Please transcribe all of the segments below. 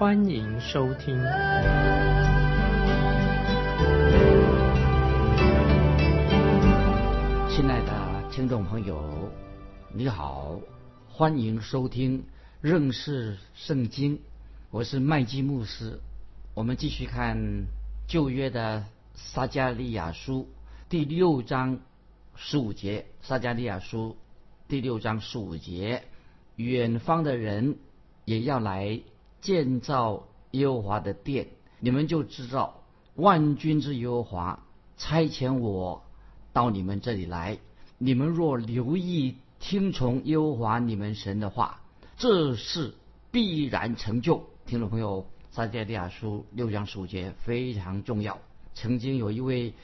欢迎收听。亲爱的听众朋友，你好，欢迎收听认识圣经。我是麦基牧师。我们继续看旧约的撒加利亚书第六章十五节。撒加利亚书第六章十五节：远方的人也要来建造耶和华的殿，你们就知道万军之耶和华差遣我。到你们这里来，你们若留意听从耶和华你们神的话，这事必然成就。听众朋友，撒迦利亚书六章十五节非常重要。曾经有一位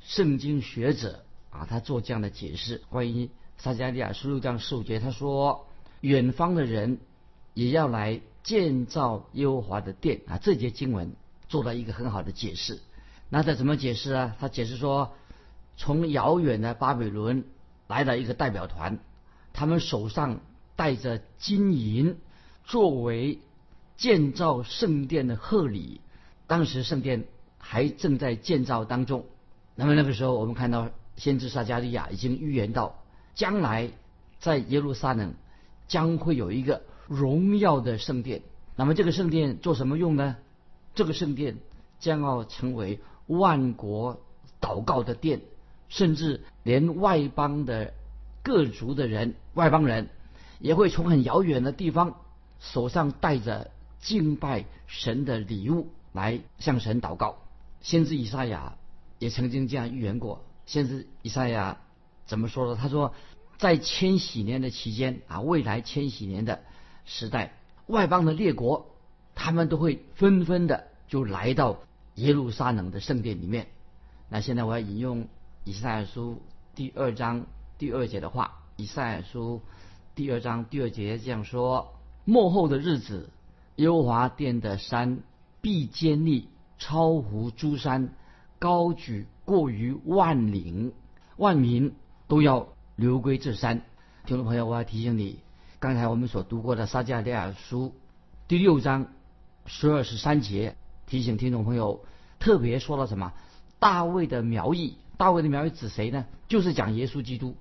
圣经学者啊，他做这样的解释：关于撒迦利亚书六章十五节，他说，远方的人也要来建造耶和华的殿啊。这节经文做了一个很好的解释。那他怎么解释啊？他解释说。从遥远的巴比伦来了一个代表团，他们手上带着金银，作为建造圣殿的贺礼。当时圣殿还正在建造当中。那么那个时候，我们看到先知撒加利亚已经预言到，将来在耶路撒冷将会有一个荣耀的圣殿。那么这个圣殿做什么用呢？这个圣殿将要成为万国祷告的殿。甚至连外邦的各族的人，外邦人也会从很遥远的地方手上带着敬拜神的礼物来向神祷告。先知以赛亚也曾经这样预言过。先知以赛亚怎么说呢？他说，在千禧年的期间啊，未来千禧年的时代，外邦的列国他们都会纷纷的就来到耶路撒冷的圣殿里面。那现在我要引用。以赛亚书第二章第二节的话，以赛亚书第二章第二节这样说：末后的日子，耶和华殿的山必坚立，超乎诸山，高举过于万岭，万民都要流归这山。听众朋友，我要提醒你，刚才我们所读过的撒迦利亚书第六章十二十三节，提醒听众朋友，特别说了什么？大卫的苗裔。大卫的苗裔指谁呢？就是讲耶稣基督。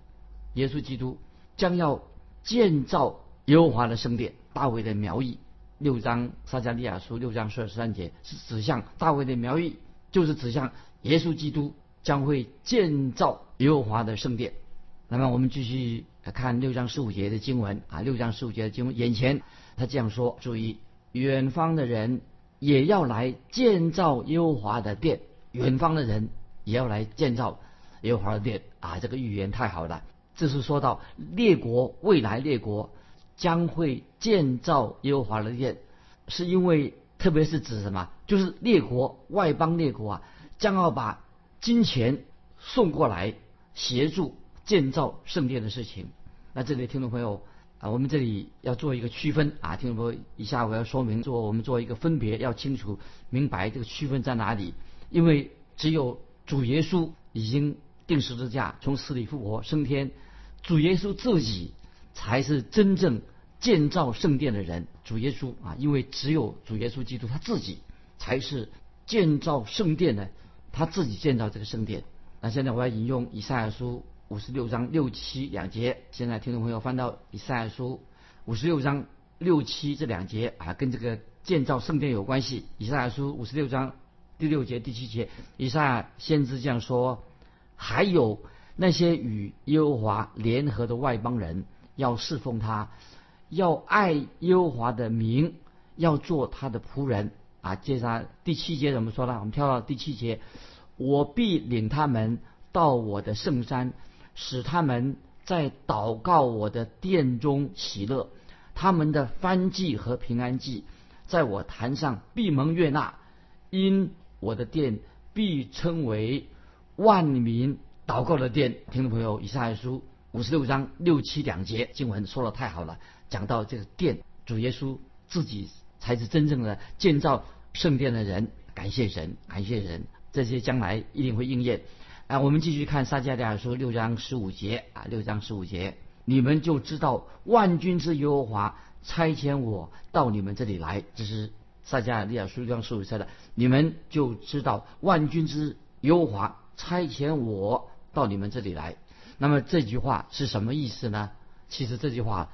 耶稣基督将要建造耶和华的圣殿。大卫的苗裔，六章撒迦利亚书六章十二十三节是指向大卫的苗裔，就是指向耶稣基督将会建造耶和华的圣殿。那么我们继续看六章十五节的经文啊，六章十五节的经文，眼前他这样说：注意，远方的人也要来建造耶和华的殿。远方的人。也要来建造耶和华的殿啊！这个预言太好了。这是说到列国未来列国将会建造耶和华的殿，是因为特别是指什么？就是列国外邦列国啊，将要把金钱送过来协助建造圣殿的事情。那这里听众朋友啊，我们这里要做一个区分啊，听众朋友，以下我要说明做我们做一个分别，要清楚明白这个区分在哪里，因为只有。主耶稣已经定十字架，从死里复活升天。主耶稣自己才是真正建造圣殿的人。主耶稣啊，因为只有主耶稣基督他自己才是建造圣殿的，他自己建造这个圣殿。那现在我要引用以赛亚书五十六章六七两节。现在听众朋友翻到以赛亚书五十六章六七这两节啊，跟这个建造圣殿有关系。以赛亚书五十六章。第六节、第七节，以赛亚先知这样说：还有那些与耶和华联合的外邦人，要侍奉他，要爱耶和华的名，要做他的仆人。啊，接着第七节怎么说呢？我们跳到第七节：我必领他们到我的圣山，使他们在祷告我的殿中喜乐。他们的翻祭和平安祭，在我坛上闭蒙悦纳。因我的殿必称为万民祷告的殿。听众朋友，以赛亚书五十六章六七两节经文说的太好了，讲到这个殿，主耶稣自己才是真正的建造圣殿的人。感谢神，感谢神，这些将来一定会应验。啊，我们继续看撒迦利亚书六章十五节啊，六章十五节，你们就知道万军之耶和华差遣我到你们这里来。这是撒迦利亚书六章十五节的，你们就知道万军之耶和华差遣我到你们这里来。那么这句话是什么意思呢？其实这句话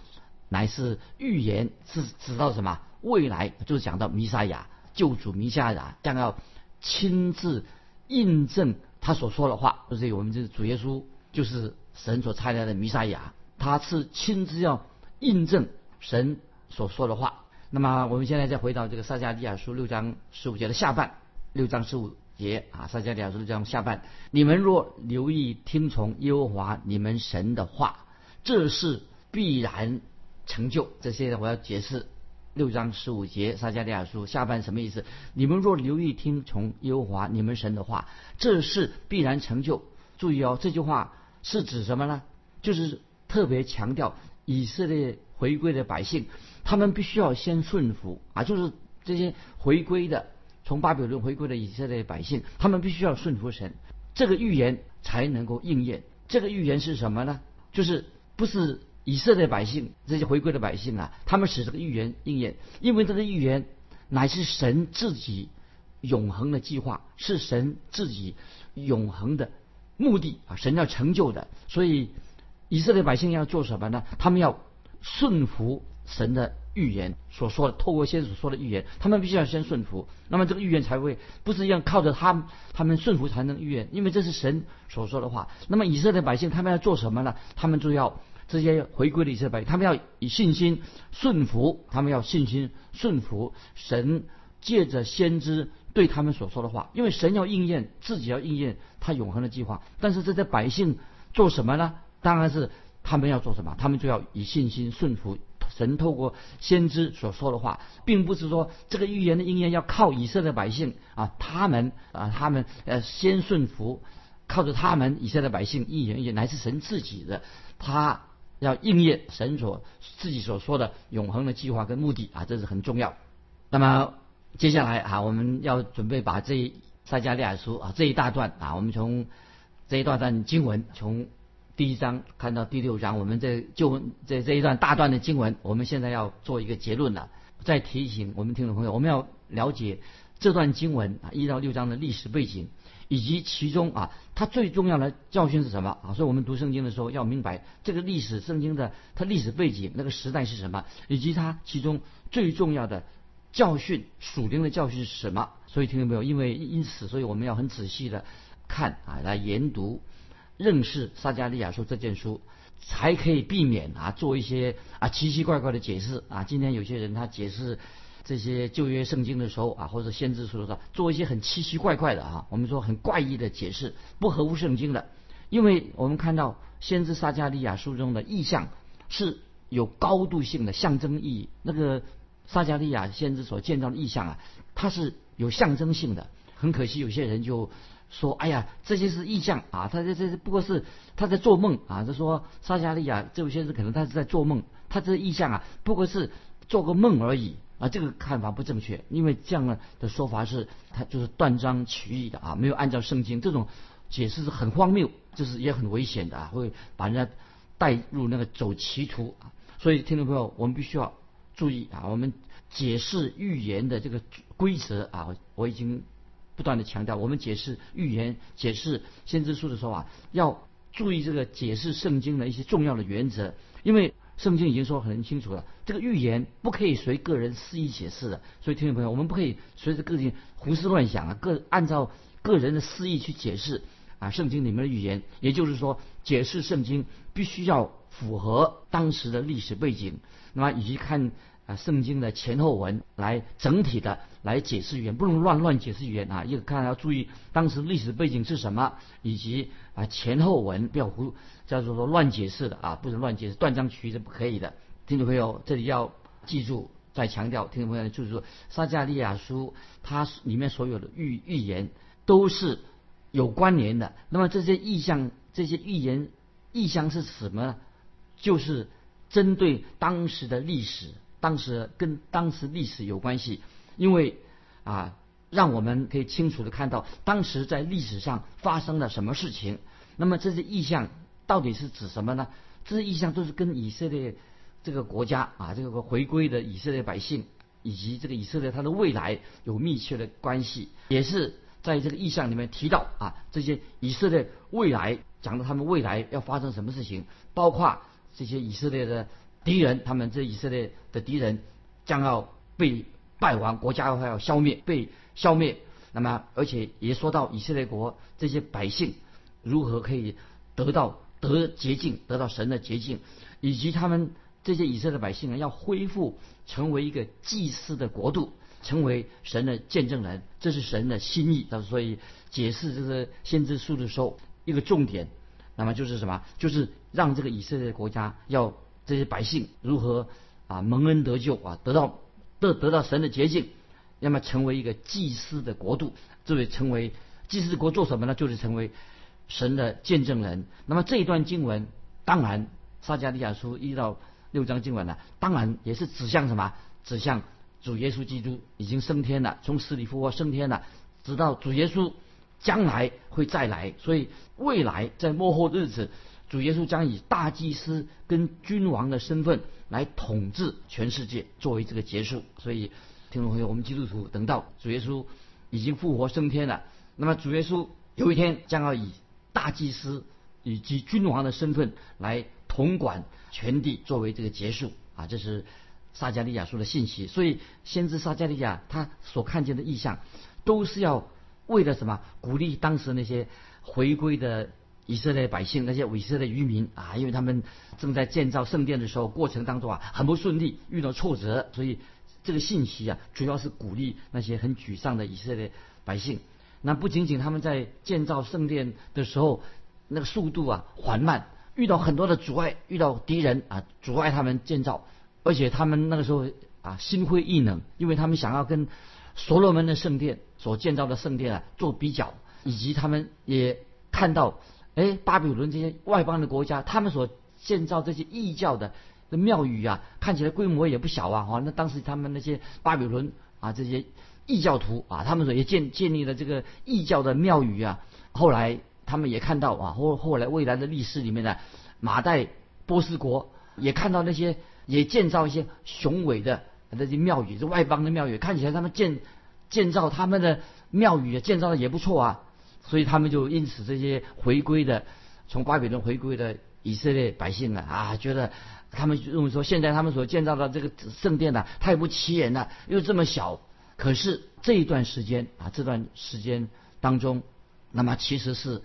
乃是预言，是指到什么？未来就是讲到弥撒亚救主弥撒亚将要亲自印证。他所说的话，就是我们这主耶稣就是神所差来的弥撒亚，他是亲自要印证神所说的话。那么我们现在再回到这个撒迦利亚书六章十五节的下半，六章十五节啊，撒迦利亚书六章下半，你们若留意听从耶和华你们神的话，这是必然成就。这些我要解释。六章十五节撒迦利亚书下半什么意思？你们若留意听从耶和华你们神的话，这事必然成就。注意哦，这句话是指什么呢？就是特别强调以色列回归的百姓，他们必须要先顺服啊，就是这些回归的从巴比伦回归的以色列百姓，他们必须要顺服神，这个预言才能够应验。这个预言是什么呢？就是不是。以色列百姓，这些回归的百姓啊，他们使这个预言应验，因为这个预言乃是神自己永恒的计划，是神自己永恒的目的啊，神要成就的。所以以色列百姓要做什么呢？他们要顺服神的预言所说的，透过先所说的预言，他们必须要先顺服。那么这个预言才会不是要靠着他，他们顺服才能预言，因为这是神所说的话。那么以色列百姓他们要做什么呢？他们就要。这些回归的以色列，他们要以信心顺服，他们要信心顺服神借着先知对他们所说的话，因为神要应验自己要应验他永恒的计划。但是这些百姓做什么呢？当然是他们要做什么？他们就要以信心顺服神透过先知所说的话，并不是说这个预言的应验要靠以色列百姓啊，他们啊，他们呃先顺服，靠着他们以色列百姓一言一言，乃是神自己的他。要应验神所自己所说的永恒的计划跟目的啊，这是很重要。那么接下来啊，我们要准备把这撒加利亚书啊这一大段啊，我们从这一大段经文，从第一章看到第六章，我们这就这这一段大段的经文，我们现在要做一个结论了。再提醒我们听众朋友，我们要了解这段经文啊一到六章的历史背景。以及其中啊，它最重要的教训是什么啊？所以我们读圣经的时候要明白这个历史圣经的它历史背景，那个时代是什么，以及它其中最重要的教训属灵的教训是什么。所以听到没有？因为因此，所以我们要很仔细的看啊，来研读认识撒加利亚书这件书，才可以避免啊做一些啊奇奇怪怪的解释啊。今天有些人他解释。这些旧约圣经的时候啊，或者先知书的，做一些很奇奇怪怪的啊，我们说很怪异的解释，不合乎圣经的。因为我们看到先知撒加利亚书中的意象是有高度性的象征意义。那个撒加利亚先知所见到的意象啊，它是有象征性的。很可惜，有些人就说：“哎呀，这些是意象啊，他这这不过是他在做梦啊。”他说撒加利亚这位先知可能他是在做梦，他这意象啊不过是做个梦而已。啊，这个看法不正确，因为这样的说法是他就是断章取义的啊，没有按照圣经这种解释是很荒谬，就是也很危险的啊，会把人家带入那个走歧途啊。所以听众朋友，我们必须要注意啊，我们解释预言的这个规则啊，我已经不断的强调，我们解释预言、解释先知书的时候啊，要注意这个解释圣经的一些重要的原则，因为。圣经已经说很清楚了，这个预言不可以随个人肆意解释的。所以听众朋友，我们不可以随着个人胡思乱想啊，个按照个人的私意去解释啊圣经里面的预言。也就是说，解释圣经必须要符合当时的历史背景，那么以及看啊圣经的前后文来整体的来解释预言，不能乱乱解释预言啊。一个看要注意当时历史背景是什么，以及啊前后文不要胡。叫做说乱解释的啊，不能乱解释，断章取义是不可以的。听众朋友，这里要记住再强调，听众朋友就是说，撒加利亚书它里面所有的预预言都是有关联的。那么这些意象、这些预言意象是什么呢？就是针对当时的历史，当时跟当时历史有关系，因为啊，让我们可以清楚的看到当时在历史上发生了什么事情。那么这些意象到底是指什么呢？这些意象都是跟以色列这个国家啊，这个回归的以色列百姓以及这个以色列它的未来有密切的关系，也是在这个意象里面提到啊，这些以色列未来讲到他们未来要发生什么事情，包括这些以色列的敌人，他们这以色列的敌人将要被败亡，国家要消灭，被消灭。那么而且也说到以色列国这些百姓如何可以得到。得捷径，得到神的捷径，以及他们这些以色列百姓呢，要恢复成为一个祭司的国度，成为神的见证人，这是神的心意。所以解释这个先知书的时候，一个重点，那么就是什么？就是让这个以色列国家要这些百姓如何啊蒙恩得救啊，得到得得到神的捷径，那么成为一个祭司的国度，这位成为祭司国做什么呢？就是成为。神的见证人，那么这一段经文，当然撒迦利亚书一到六章经文呢，当然也是指向什么？指向主耶稣基督已经升天了，从死里复活升天了，直到主耶稣将来会再来，所以未来在末后日子，主耶稣将以大祭司跟君王的身份来统治全世界，作为这个结束。所以听众朋友，我们基督徒等到主耶稣已经复活升天了，那么主耶稣有一天将要以大祭司以及君王的身份来统管全地，作为这个结束啊，这是撒加利亚说的信息。所以先知撒加利亚他所看见的意象，都是要为了什么？鼓励当时那些回归的以色列百姓，那些以色列渔民啊，因为他们正在建造圣殿的时候，过程当中啊很不顺利，遇到挫折，所以这个信息啊，主要是鼓励那些很沮丧的以色列百姓。那不仅仅他们在建造圣殿的时候，那个速度啊缓慢，遇到很多的阻碍，遇到敌人啊阻碍他们建造，而且他们那个时候啊心灰意冷，因为他们想要跟所罗门的圣殿所建造的圣殿啊做比较，以及他们也看到，哎，巴比伦这些外邦的国家，他们所建造这些异教的的庙宇啊，看起来规模也不小啊，哈，那当时他们那些巴比伦啊这些。异教徒啊，他们所也建建立了这个异教的庙宇啊。后来他们也看到啊，后后来未来的历史里面的马代波斯国也看到那些也建造一些雄伟的那些庙宇，这外邦的庙宇看起来他们建建造他们的庙宇建造的也不错啊。所以他们就因此这些回归的从巴比伦回归的以色列百姓啊啊，觉得他们认为说现在他们所建造的这个圣殿呢太不起眼了，又这么小。可是这一段时间啊，这段时间当中，那么其实是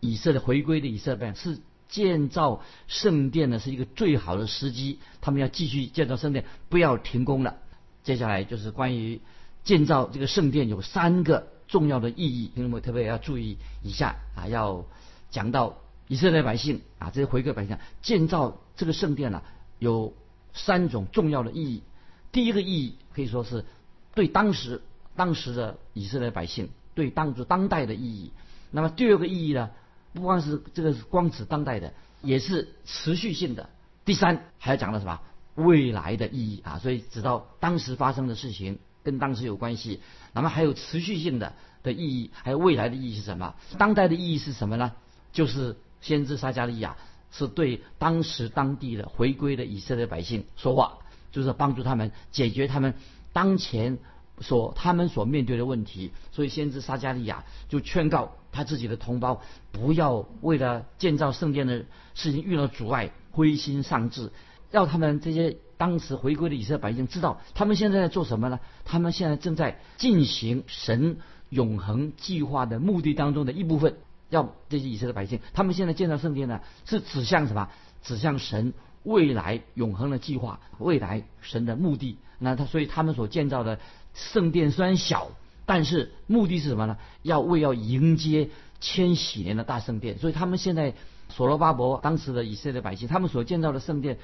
以色列回归的以色列是建造圣殿呢，是一个最好的时机。他们要继续建造圣殿，不要停工了。接下来就是关于建造这个圣殿有三个重要的意义，因为特别要注意一下啊，要讲到以色列百姓啊，这些回归百姓建造这个圣殿呢，有三种重要的意义。第一个意义可以说是。对当时当时的以色列百姓，对当时当代的意义。那么第二个意义呢？不光是这个是光指当代的，也是持续性的。第三还要讲到什么？未来的意义啊！所以直到当时发生的事情跟当时有关系。那么还有持续性的的意义，还有未来的意义是什么？当代的意义是什么呢？就是先知撒加利亚是对当时当地的回归的以色列百姓说话，就是帮助他们解决他们。当前所他们所面对的问题，所以先知撒加利亚就劝告他自己的同胞，不要为了建造圣殿的事情遇到阻碍，灰心丧志。要他们这些当时回归的以色列百姓知道，他们现在在做什么呢？他们现在正在进行神永恒计划的目的当中的一部分。要这些以色列百姓，他们现在建造圣殿呢，是指向什么？指向神。未来永恒的计划，未来神的目的，那他所以他们所建造的圣殿虽然小，但是目的是什么呢？要为要迎接千禧年的大圣殿，所以他们现在所罗巴伯当时的以色列百姓，他们所建造的圣殿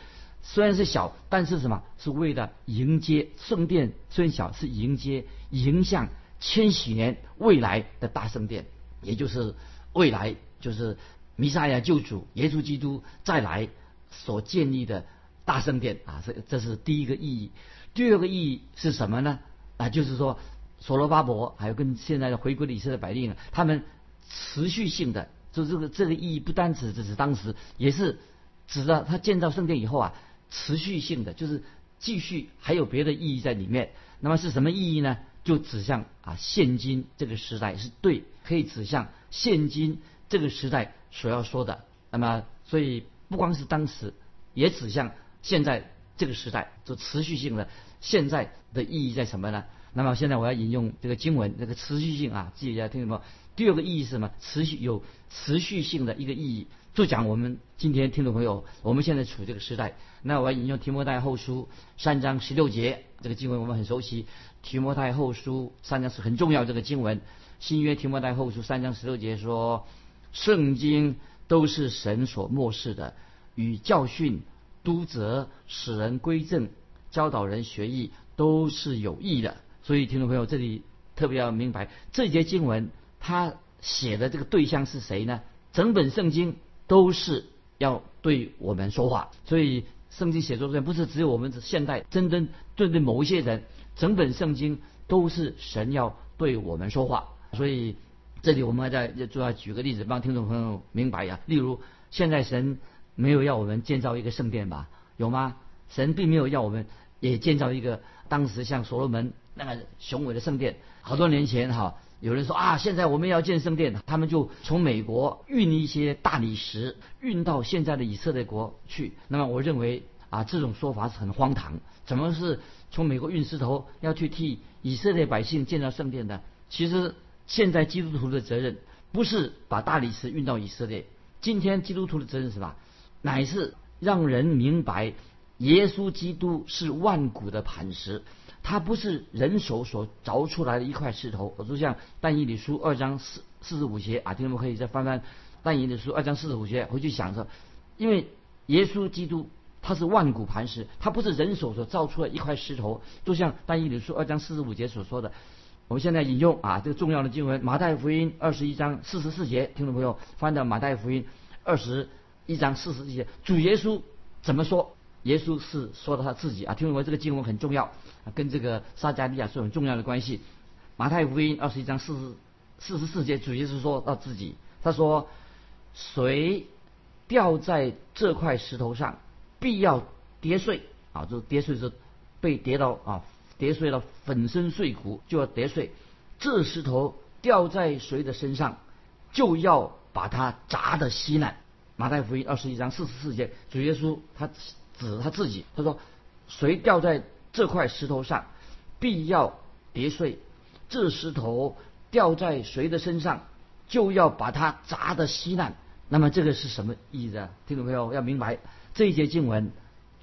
虽然是小，但是什么？是为了迎接圣殿虽然小，是迎接迎向千禧年未来的大圣殿，也就是未来就是弥撒亚救主耶稣基督再来所建立的大圣殿啊！这这是第一个意义。第二个意义是什么呢？啊，就是说所罗巴伯还有跟现在的回归的以色列百姓，他们持续性的。就这个这个意义不单指只是当时，也是指的他建造圣殿以后啊，持续性的就是继续还有别的意义在里面。那么是什么意义呢？就指向啊现今这个时代是对，可以指向现今这个时代所要说的。那么所以不光是当时，也指向现在这个时代，就持续性的现在的意义在什么呢？那么现在我要引用这个经文，这个持续性啊，记一下听懂吗？第二个意义是什么？持续有持续性的一个意义，就讲我们今天听众朋友，我们现在处这个时代。那我要引用提摩太后书三章十六节，这个经文我们很熟悉。提摩太后书三章是很重要这个经文。新约提摩太后书三章十六节说，圣经都是神所漠视的，与教训、督责、使人归正、教导人学艺，都是有益的。所以听众朋友，这里特别要明白这节经文。他写的这个对象是谁呢？整本圣经都是要对我们说话，所以圣经写作上不是只有我们现代真正对对某一些人，整本圣经都是神要对我们说话。所以这里我们再就要举个例子，帮听众朋友明白呀。例如，现在神没有要我们建造一个圣殿吧？有吗？神并没有要我们也建造一个当时像所罗门那个雄伟的圣殿。好多年前哈。有人说啊，现在我们要建圣殿，他们就从美国运一些大理石运到现在的以色列国去。那么我认为啊，这种说法是很荒唐。怎么是从美国运石头要去替以色列百姓建造圣殿的？其实现在基督徒的责任不是把大理石运到以色列，今天基督徒的责任是吧？乃是让人明白耶稣基督是万古的磐石。它不是人手所凿出来的一块石头，就像但以理书二章四四十五节啊，听众们可以再翻翻但以理书二章四十五节回去想着，因为耶稣基督他是万古磐石，他不是人手所造出的一块石头，就像但以理书二章四十五节所说的。我们现在引用啊这个重要的经文，马太福音二十一章四十四节，听众朋友翻到马太福音二十一章四十四节，主耶稣怎么说？耶稣是说的他自己啊，听众们这个经文很重要。跟这个撒加利亚是很重要的关系。马太福音二十一章四十四十四节，主耶稣说到自己，他说：“谁掉在这块石头上，必要跌碎啊！就是跌碎是被跌到啊，跌碎了，粉身碎骨就要跌碎。这石头掉在谁的身上，就要把它砸得稀烂。”马太福音二十一章四十四节，主耶稣他指他自己，他说：“谁掉在？”这块石头上必要跌碎，这石头掉在谁的身上，就要把它砸得稀烂。那么这个是什么意思啊？听众朋友要明白，这一节经文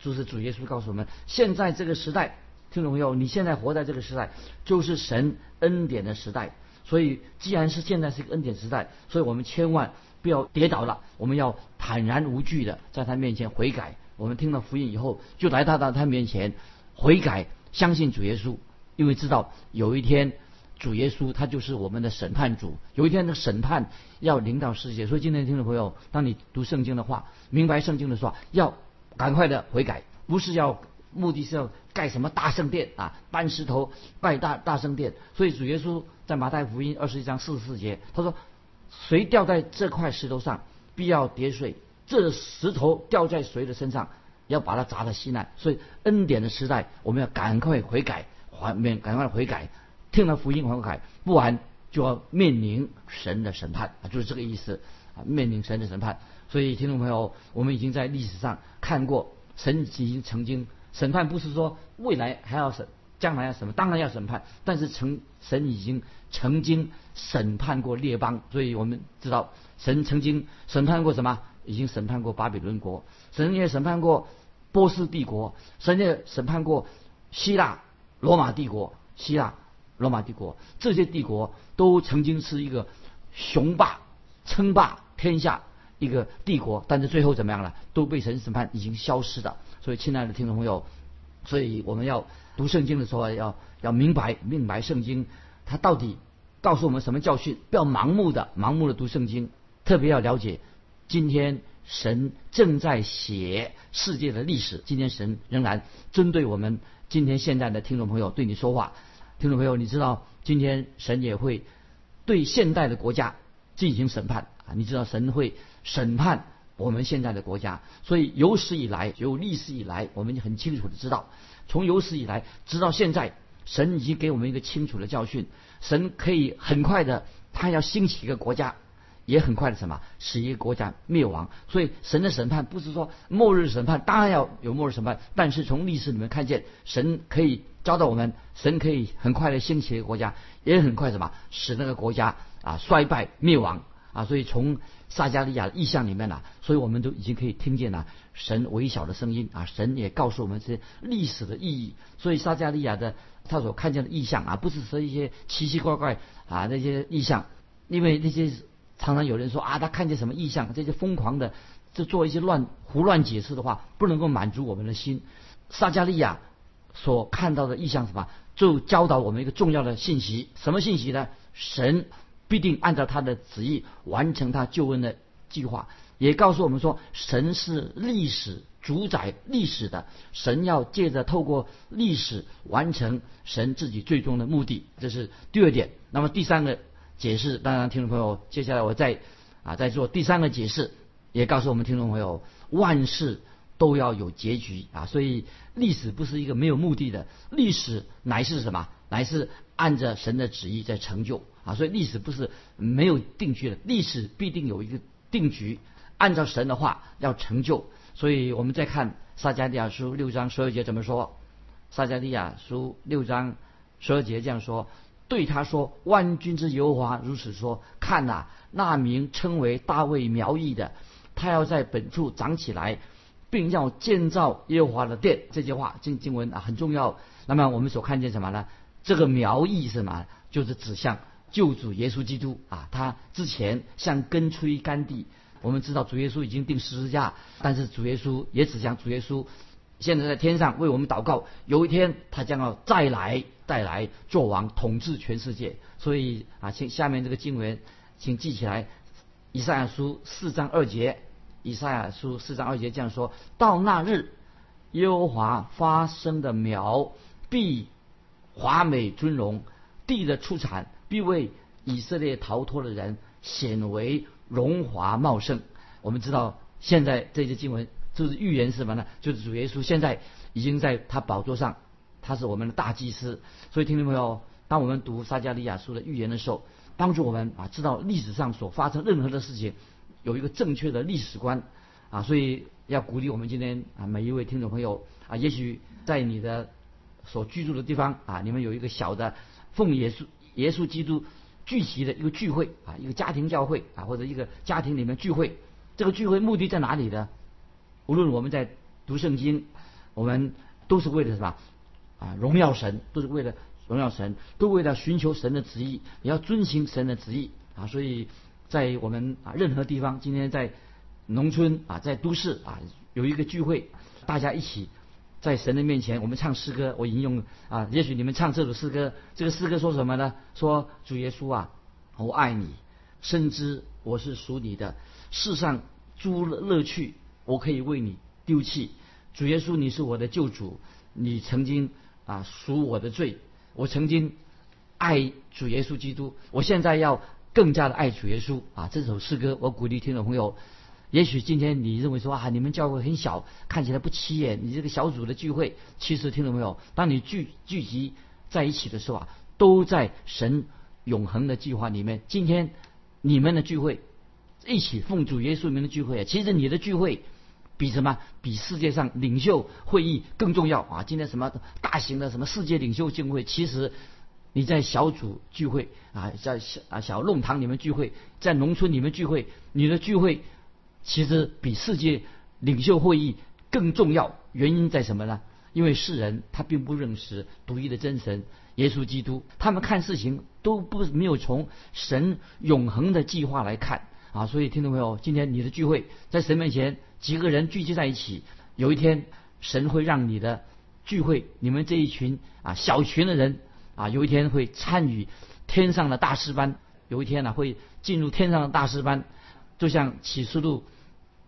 就是主耶稣告诉我们：现在这个时代，听众朋友，你现在活在这个时代，就是神恩典的时代。所以，既然是现在是一个恩典时代，所以我们千万不要跌倒了，我们要坦然无惧的在他面前悔改。我们听了福音以后，就来到到他面前。悔改，相信主耶稣，因为知道有一天主耶稣他就是我们的审判主，有一天的审判要领导世界。所以今天听众朋友，当你读圣经的话，明白圣经的话，要赶快的悔改，不是要目的是要盖什么大圣殿啊，搬石头拜大大圣殿。所以主耶稣在马太福音二十一章四十四节，他说：“谁掉在这块石头上，必要跌碎；这石头掉在谁的身上。”要把它砸得稀烂，所以恩典的时代，我们要赶快悔改，还面赶快悔改，听了福音悔改，不然就要面临神的审判啊，就是这个意思啊，面临神的审判。所以听众朋友，我们已经在历史上看过，神已经曾经审判，不是说未来还要审，将来要审，当然要审判，但是曾神已经曾经审判过列邦，所以我们知道神曾经审判过什么，已经审判过巴比伦国，神也审判过。波斯帝国，神也审判过希腊、罗马帝国。希腊、罗马帝国这些帝国都曾经是一个雄霸、称霸天下，一个帝国，但是最后怎么样了？都被神审判，已经消失了。所以，亲爱的听众朋友，所以我们要读圣经的时候，要要明白明白圣经它到底告诉我们什么教训，不要盲目的盲目的读圣经，特别要了解今天神正在写世界的历史。今天神仍然针对我们今天现在的听众朋友对你说话。听众朋友，你知道今天神也会对现代的国家进行审判啊！你知道神会审判我们现在的国家，所以有史以来，有历史以来，我们很清楚的知道，从有史以来直到现在，神已经给我们一个清楚的教训：神可以很快的，他要兴起一个国家，也很快的什么使一个国家灭亡。所以神的审判不是说末日审判，当然要有末日审判，但是从历史里面看见，神可以。教导我们，神可以很快的兴起一个国家，也很快什么使那个国家啊衰败灭亡啊。所以从撒加利亚的意象里面呢，所以我们都已经可以听见了神微小的声音啊。神也告诉我们这些历史的意义。所以撒加利亚的他所看见的意象啊，不是说一些奇奇怪怪啊那些意象，因为那些常常有人说啊，他看见什么异象，这些疯狂的就做一些乱胡乱解释的话，不能够满足我们的心。撒加利亚。所看到的意象什么，就教导我们一个重要的信息。什么信息呢？神必定按照他的旨意完成他救恩的计划，也告诉我们说，神是历史主宰历史的。神要借着透过历史完成神自己最终的目的，这是第二点。那么第三个解释，当然听众朋友，接下来我再啊再做第三个解释，也告诉我们听众朋友，万事。都要有结局啊，所以历史不是一个没有目的的，历史乃是什么？乃是按着神的旨意在成就啊，所以历史不是没有定局的，历史必定有一个定局，按照神的话要成就。所以我们再看撒迦利亚书六章十二节怎么说？撒迦利亚书六章十二节这样说：对他说，万军之耶和华如此说：看呐，那名称为大卫苗裔的，他要在本处长起来。并要建造耶和华的殿，这句话经经文啊很重要。那么我们所看见什么呢？这个苗裔是什么？就是指向救主耶稣基督啊。他之前像根吹干地，我们知道主耶稣已经定十字架，但是主耶稣也指向主耶稣现在在天上为我们祷告。有一天他将要再来，再来做王，统治全世界。所以啊，请下面这个经文，请记起来，以赛亚书四章二节。以赛亚书四章二节这样说：到那日，耶和华发生的苗必华美尊荣，地的出产必为以色列逃脱的人显为荣华茂盛。我们知道，现在这些经文就是预言什么呢？就是主耶稣现在已经在他宝座上，他是我们的大祭司。所以，听众朋友，当我们读撒加利亚书的预言的时候，帮助我们啊知道历史上所发生任何的事情。有一个正确的历史观啊，所以要鼓励我们今天啊每一位听众朋友啊，也许在你的所居住的地方啊，你们有一个小的奉耶稣耶稣基督聚集的一个聚会啊，一个家庭教会啊，或者一个家庭里面聚会。这个聚会目的在哪里呢？无论我们在读圣经，我们都是为了什么啊？荣耀神，都是为了荣耀神，都为了寻求神的旨意，也要遵行神的旨意啊，所以。在我们啊任何地方，今天在农村啊，在都市啊，有一个聚会，大家一起在神的面前，我们唱诗歌。我引用啊，也许你们唱这首诗歌，这个诗歌说什么呢？说主耶稣啊，我爱你，深知我是属你的。世上诸乐趣，我可以为你丢弃。主耶稣，你是我的救主，你曾经啊赎我的罪，我曾经爱主耶稣基督，我现在要。更加的爱主耶稣啊！这首诗歌，我鼓励听众朋友。也许今天你认为说啊，你们教会很小，看起来不起眼。你这个小组的聚会，其实听众朋友，当你聚聚集在一起的时候啊，都在神永恒的计划里面。今天你们的聚会，一起奉主耶稣名的聚会，其实你的聚会比什么？比世界上领袖会议更重要啊！今天什么大型的什么世界领袖聚会，其实。你在小组聚会啊，在小啊小弄堂里面聚会，在农村里面聚会，你的聚会其实比世界领袖会议更重要。原因在什么呢？因为世人他并不认识独一的真神耶稣基督，他们看事情都不没有从神永恒的计划来看啊。所以听众朋友，今天你的聚会在神面前，几个人聚集在一起，有一天神会让你的聚会，你们这一群啊小群的人啊，有一天会参与天上的大师班，有一天呢会进入天上的大师班，就像启示录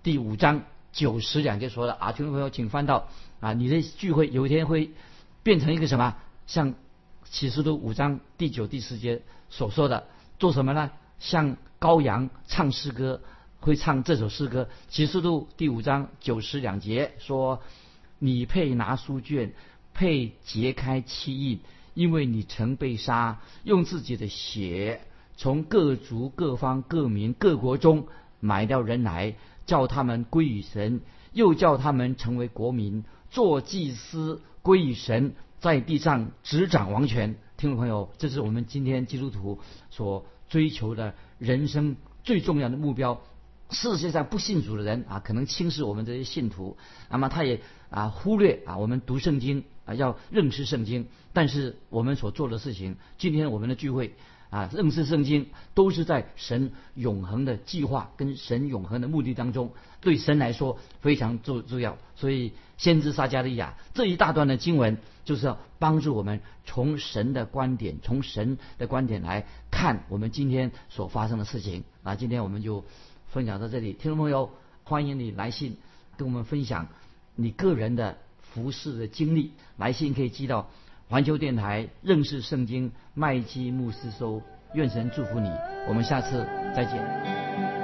第五章九十两节说的啊，听众朋友，请翻到啊，你的聚会有一天会变成一个什么？像启示录五章第九、第十节所说的，做什么呢？像羔羊唱诗歌，会唱这首诗歌。启示录第五章九十两节说：“你配拿书卷，配揭开七印，因为你曾被杀，用自己的血从各族、各方、各民、各国中买掉人来，叫他们归于神，又叫他们成为国民，做祭司归于神。”在地上执掌王权，听众朋友，这是我们今天基督徒所追求的人生最重要的目标。世界上不信主的人啊，可能轻视我们这些信徒，那么他也啊忽略啊我们读圣经啊要认识圣经。但是我们所做的事情，今天我们的聚会啊认识圣经，都是在神永恒的计划跟神永恒的目的当中，对神来说非常重重要。所以先知撒加利亚这一大段的经文。就是要帮助我们从神的观点，从神的观点来看我们今天所发生的事情。啊，今天我们就分享到这里，听众朋友，欢迎你来信跟我们分享你个人的服饰的经历。来信可以寄到环球电台认识圣经麦基牧师收。愿神祝福你，我们下次再见。